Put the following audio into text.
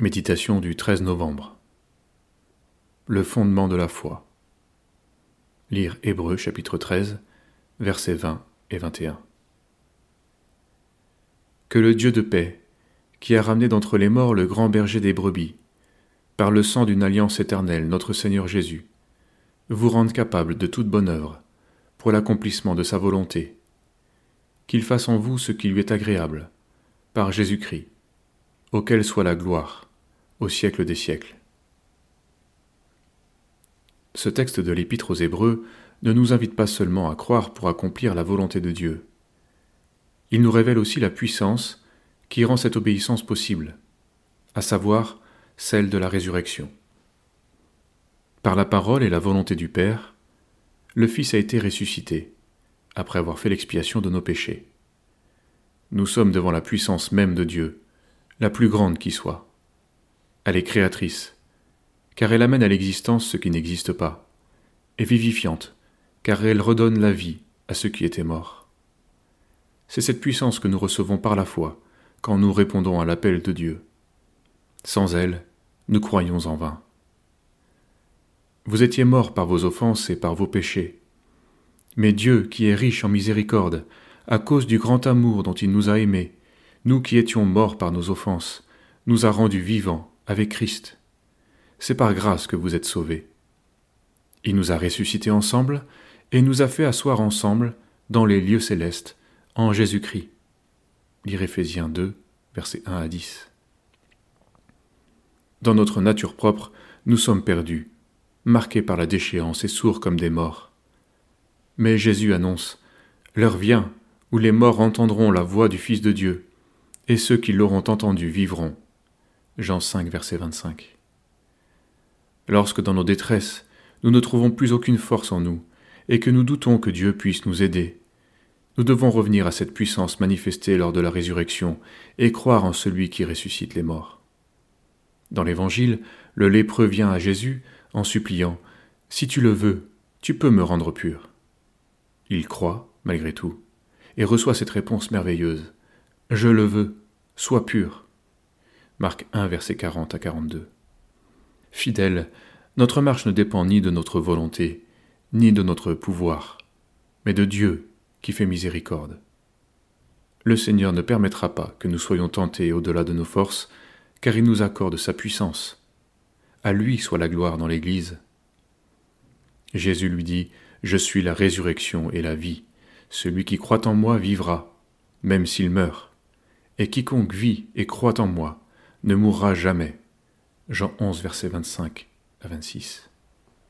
Méditation du 13 novembre. Le fondement de la foi. Lire Hébreu chapitre 13, versets 20 et 21. Que le Dieu de paix, qui a ramené d'entre les morts le grand berger des brebis, par le sang d'une alliance éternelle, notre Seigneur Jésus, vous rende capable de toute bonne œuvre, pour l'accomplissement de sa volonté, qu'il fasse en vous ce qui lui est agréable, par Jésus-Christ, auquel soit la gloire au siècle des siècles. Ce texte de l'Épître aux Hébreux ne nous invite pas seulement à croire pour accomplir la volonté de Dieu. Il nous révèle aussi la puissance qui rend cette obéissance possible, à savoir celle de la résurrection. Par la parole et la volonté du Père, le Fils a été ressuscité, après avoir fait l'expiation de nos péchés. Nous sommes devant la puissance même de Dieu, la plus grande qui soit. Elle est créatrice, car elle amène à l'existence ce qui n'existe pas, et vivifiante, car elle redonne la vie à ceux qui étaient morts. C'est cette puissance que nous recevons par la foi quand nous répondons à l'appel de Dieu. Sans elle, nous croyons en vain. Vous étiez morts par vos offenses et par vos péchés. Mais Dieu, qui est riche en miséricorde, à cause du grand amour dont il nous a aimés, nous qui étions morts par nos offenses, nous a rendus vivants avec Christ. C'est par grâce que vous êtes sauvés. Il nous a ressuscités ensemble et nous a fait asseoir ensemble dans les lieux célestes en Jésus-Christ. Lire Éphésiens 2, versets 1 à 10. Dans notre nature propre, nous sommes perdus, marqués par la déchéance et sourds comme des morts. Mais Jésus annonce L'heure vient où les morts entendront la voix du Fils de Dieu, et ceux qui l'auront entendu vivront. Jean 5, verset 25. Lorsque dans nos détresses, nous ne trouvons plus aucune force en nous, et que nous doutons que Dieu puisse nous aider, nous devons revenir à cette puissance manifestée lors de la résurrection et croire en celui qui ressuscite les morts. Dans l'Évangile, le lépreux vient à Jésus en suppliant Si tu le veux, tu peux me rendre pur. Il croit, malgré tout, et reçoit cette réponse merveilleuse Je le veux, sois pur. Marc 1, verset 40 à 42. Fidèle, notre marche ne dépend ni de notre volonté, ni de notre pouvoir, mais de Dieu qui fait miséricorde. Le Seigneur ne permettra pas que nous soyons tentés au-delà de nos forces, car il nous accorde sa puissance. À lui soit la gloire dans l'Église. Jésus lui dit, Je suis la résurrection et la vie. Celui qui croit en moi vivra, même s'il meurt. Et quiconque vit et croit en moi ne mourra jamais. Jean 11, verset 25 à 26.